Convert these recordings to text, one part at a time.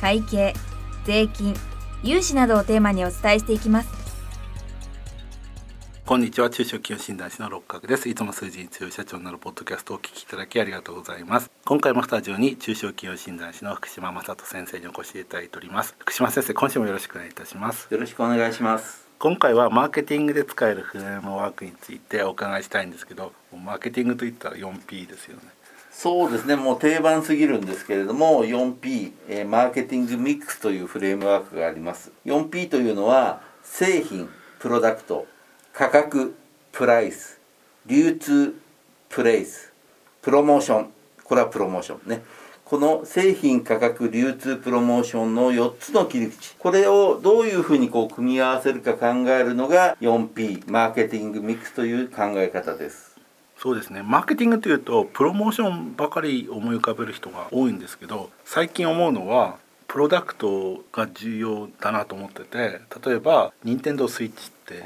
会計税金融資などをテーマにお伝えしていきます。こんにちは。中小企業診断士の六角です。いつも数字に強い社長になるポッドキャストをお聞きいただきありがとうございます。今回もスタジオに中小企業診断士の福島正人先生にお越しいただいております。福島先生今週もよろしくお願いいたします。よろしくお願いします。今回はマーケティングで使えるフレームワークについてお伺いしたいんですけどマーケティングといったら 4P ですよねそうですね。もう定番すぎるんですけれども 4P、えー、マーケティングミックスというフレームワークがあります。4P というのは製品プロダクト価格プライス流通プレイスプロモーション。これはプロモーションね。この製品価格流通プロモーションの4つの切り口。これをどういうふうにこう組み合わせるか考えるのが 4P マーケティングミックスという考え方です。そうですね。マーケティングというとプロモーションばかり思い浮かべる人が多いんですけど最近思うのはプロダクトが重要だなと思ってて例えば任天堂スイッチって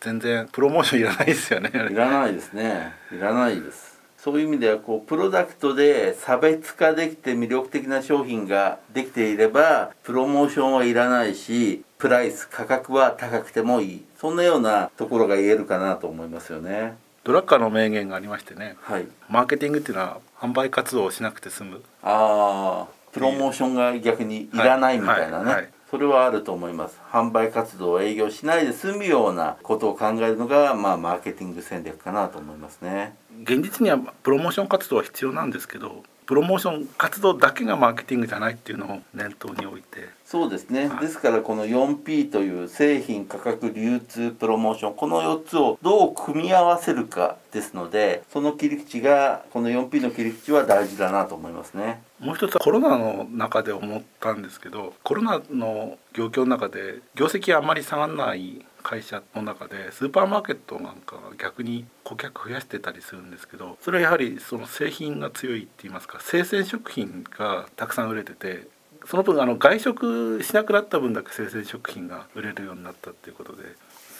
全然プロモーションいらないですよね。いらないですね。いらないです。そういう意味ではこうプロダクトで差別化できて魅力的な商品ができていればプロモーションはいらないしプライス価格は高くてもいい。そんなようなところが言えるかなと思いますよねドラッカーの名言がありましてね、はい、マーケティングっていうのは販売活動をしなくて済む。ああプロモーションが逆にいらないみたいなね、それはあると思います。販売活動を営業しないで済むようなことを考えるのが、まあ、マーケティング戦略かなと思いますね。現実にはプロモーション活動は必要なんですけどプロモーション活動だけがマーケティングじゃないっていうのを念頭に置いて。そうですね、はい、ですからこの 4P という製品価格流通プロモーションこの4つをどう組み合わせるかですのでその切り口がこの 4P の切り口は大事だなと思いますね。もう一つはコロナの中で思ったんですけどコロナの業況の中で業績あんまり下がらない会社の中でスーパーマーケットなんかが逆に顧客増やしてたりするんですけどそれはやはりその製品が強いって言いますか生鮮食品がたくさん売れててその分あの外食しなくなった分だけ生鮮食品が売れるようになったっていうことで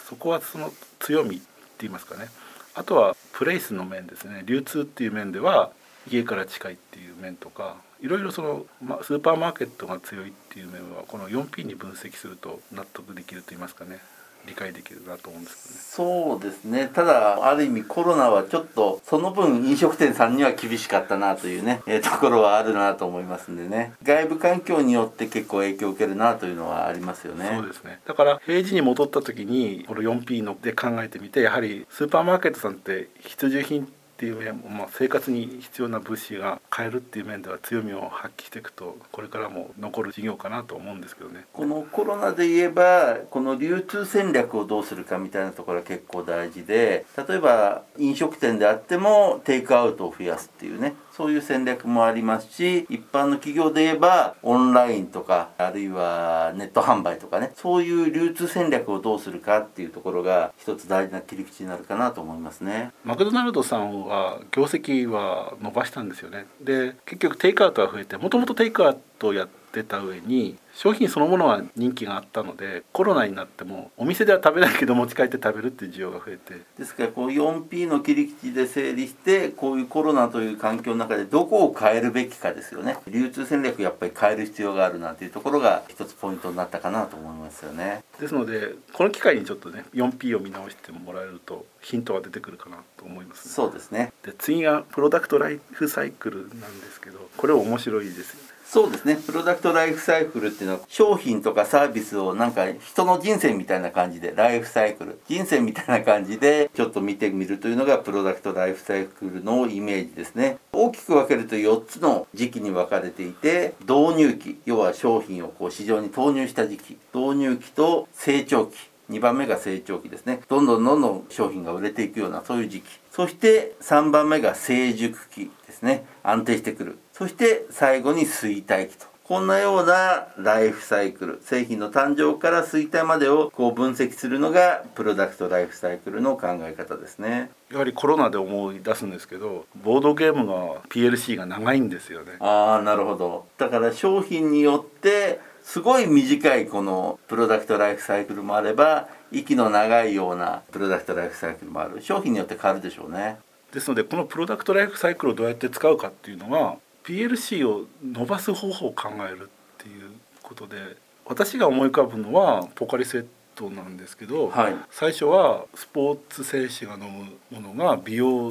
そこはその強みって言いますかね。あとはプレイスの面ですね。流通っていう面では家から近いっていう面とかいろいろその、ま、スーパーマーケットが強いっていう面はこの 4P に分析すると納得できると言いますかね。理解できるなと思うんですけどね。そうですね。ただある意味コロナはちょっとその分飲食店さんには厳しかったなというね、えー、ところはあるなと思いますんでね。外部環境によって結構影響を受けるなというのはありますよね。そうですね。だから平時に戻った時にこの 4P ので考えてみてやはりスーパーマーケットさんって必需品っていう面まあ、生活に必要な物資が買えるっていう面では強みを発揮していくとこれからも残る事業かなと思うんですけどね。このコロナで言えばこの流通戦略をどうするかみたいなところは結構大事で例えば飲食店であってもテイクアウトを増やすっていうねそういう戦略もありますし一般の企業で言えばオンラインとかあるいはネット販売とかねそういう流通戦略をどうするかっていうところが一つ大事な切り口になるかなと思いますね。マクドナルドさんは業績は伸ばしたんですよね。で結局テイクアウトは増えてもともとテイクアウトをやってた上に商品そのものは人気があったのでコロナになってもお店では食べないけど持ち帰って食べるっていう需要が増えて。ですからこう 4P の切り口で整理してこういうコロナという環境の中でどこを変えるべきかですよね。流通戦略やっぱり変える必要があるなというところが一つポイントになったかなと思いますよね。ですのでこの機会にちょっとね 4P を見直してもらえるとヒントが出てくるかなと思います、ね、そうですね。で次がプロダクトライフサイクルなんですけどこれ面白いですそうですね。プロダクトライフサイクルっていうのは商品とかサービスをなんか人の人生みたいな感じでライフサイクル。人生みたいな感じでちょっと見てみるというのがプロダクトライフサイクルのイメージですね。大きく分けると4つの時期に分かれていて導入期要は商品をこう市場に投入した時期。導入期と成長期。2番目が成長期ですね。どんどんどんどん商品が売れていくようなそういう時期。そして3番目が成熟期ですね。安定してくる。そして最後に衰退期と。こんなようなライフサイクル製品の誕生から衰退までをこう分析するのがプロダクトライフサイクルの考え方ですね。やはりコロナで思い出すんですけどボードゲームが PLC が長いんですよね。ああなるほど。だから商品によってすごい短いこのプロダクトライフサイクルもあれば息の長いようなプロダクトライフサイクルもある。商品によって変わるでしょうね。ですのでこのプロダクトライフサイクルをどうやって使うかっていうのは PLC を伸ばす方法を考えるっていうことで私が思い浮かぶのはポカリセットなんですけど、はい。最初はスポーツ選手が飲むものが美容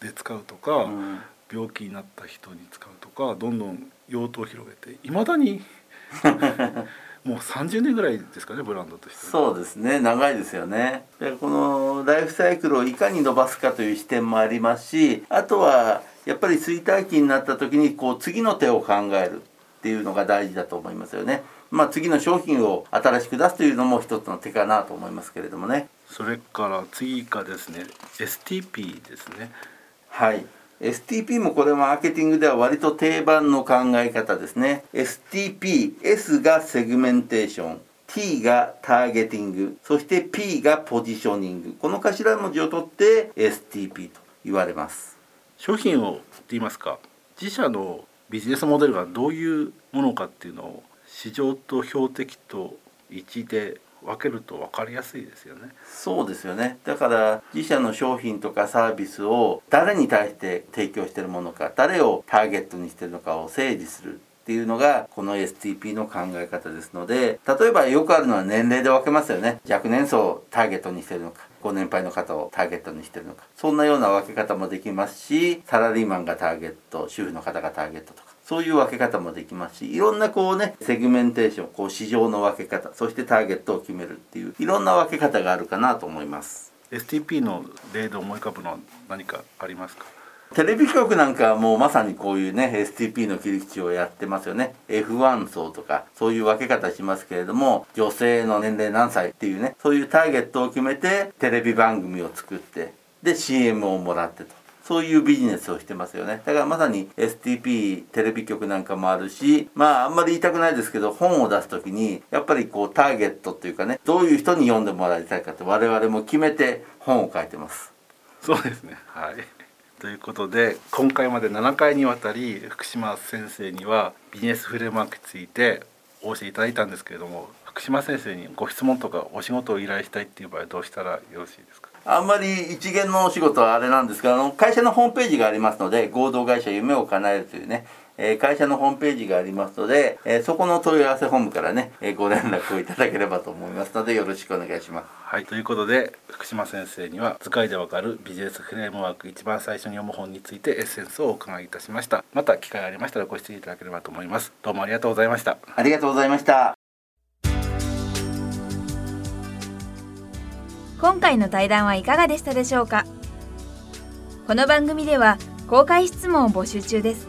で使うとか、うん。病気になった人に使うとかどんどん用途を広げていまだに もう30年ぐらいですかねブランドとして。はそうですね。長いですよね。でこのライフサイクルをいかに伸ばすかという視点もありますしあとはやっぱり衰退期になった時にこう次の手を考えるっていうのが大事だと思いますよね。まあ次の商品を新しく出すというのも一つの手かなと思いますけれどもね。それから次がですね STP ですね。はい。STP もこれマーケティングでは割と定番の考え方ですね。STPS がセグメンテーション T がターゲティングそして P がポジショニング。この頭文字を取って STP と言われます商品をって言いますか自社のビジネスモデルがどういうものかっていうのを市場と標的と1で分けると分かりやすいですよね。そうですよね。だから自社の商品とかサービスを誰に対して提供してるものか誰をターゲットにしてるのかを整理するっていうのがこの STP の考え方ですので例えばよくあるのは年齢で分けますよね。若年層をターゲットにしてるのか。ご年配の方をターゲットにしてるのか。そんなような分け方もできますしサラリーマンがターゲット主婦の方がターゲットとか。そういう分け方もできますしいろんなこうねセグメンテーションこう市場の分け方そしてターゲットを決めるっていういろんな分け方があるかなと思います。STP の例で思い浮かぶのは何かありますか？テレビ局なんかはもうまさにこういうね STP の切り口をやってますよね。F1 層とかそういう分け方しますけれども女性の年齢何歳っていうねそういうターゲットを決めてテレビ番組を作ってで CM をもらってと。そういうビジネスをしてますよね。だからまさに STP テレビ局なんかもあるしまああんまり言いたくないですけど本を出す時にやっぱりこうターゲットっていうかねどういう人に読んでもらいたいかって我々も決めて本を書いてます。そうですね。はい。ということで今回まで7回にわたり福島先生にはビジネスフレームワークについてお教えいただいたんですけれども福島先生にご質問とかお仕事を依頼したいっていう場合はどうしたらよろしいですか？あんまり一元のお仕事はあれなんですがあの会社のホームページがありますので合同会社夢を叶えるというね、えー会社のホームページがありますので、えーそこの問い合わせ本部からね、えーご連絡をいただければと思いますのでよろしくお願いします。はいということで福島先生には図解でわかるビジネスフレームワーク一番最初に読む本についてエッセンスをお伺いいたしました。また機会ありましたらご質問いただければと思います。どうもありがとうございました。ありがとうございました。今回の対談はいかがでしたでしょうか？この番組では公開質問を募集中です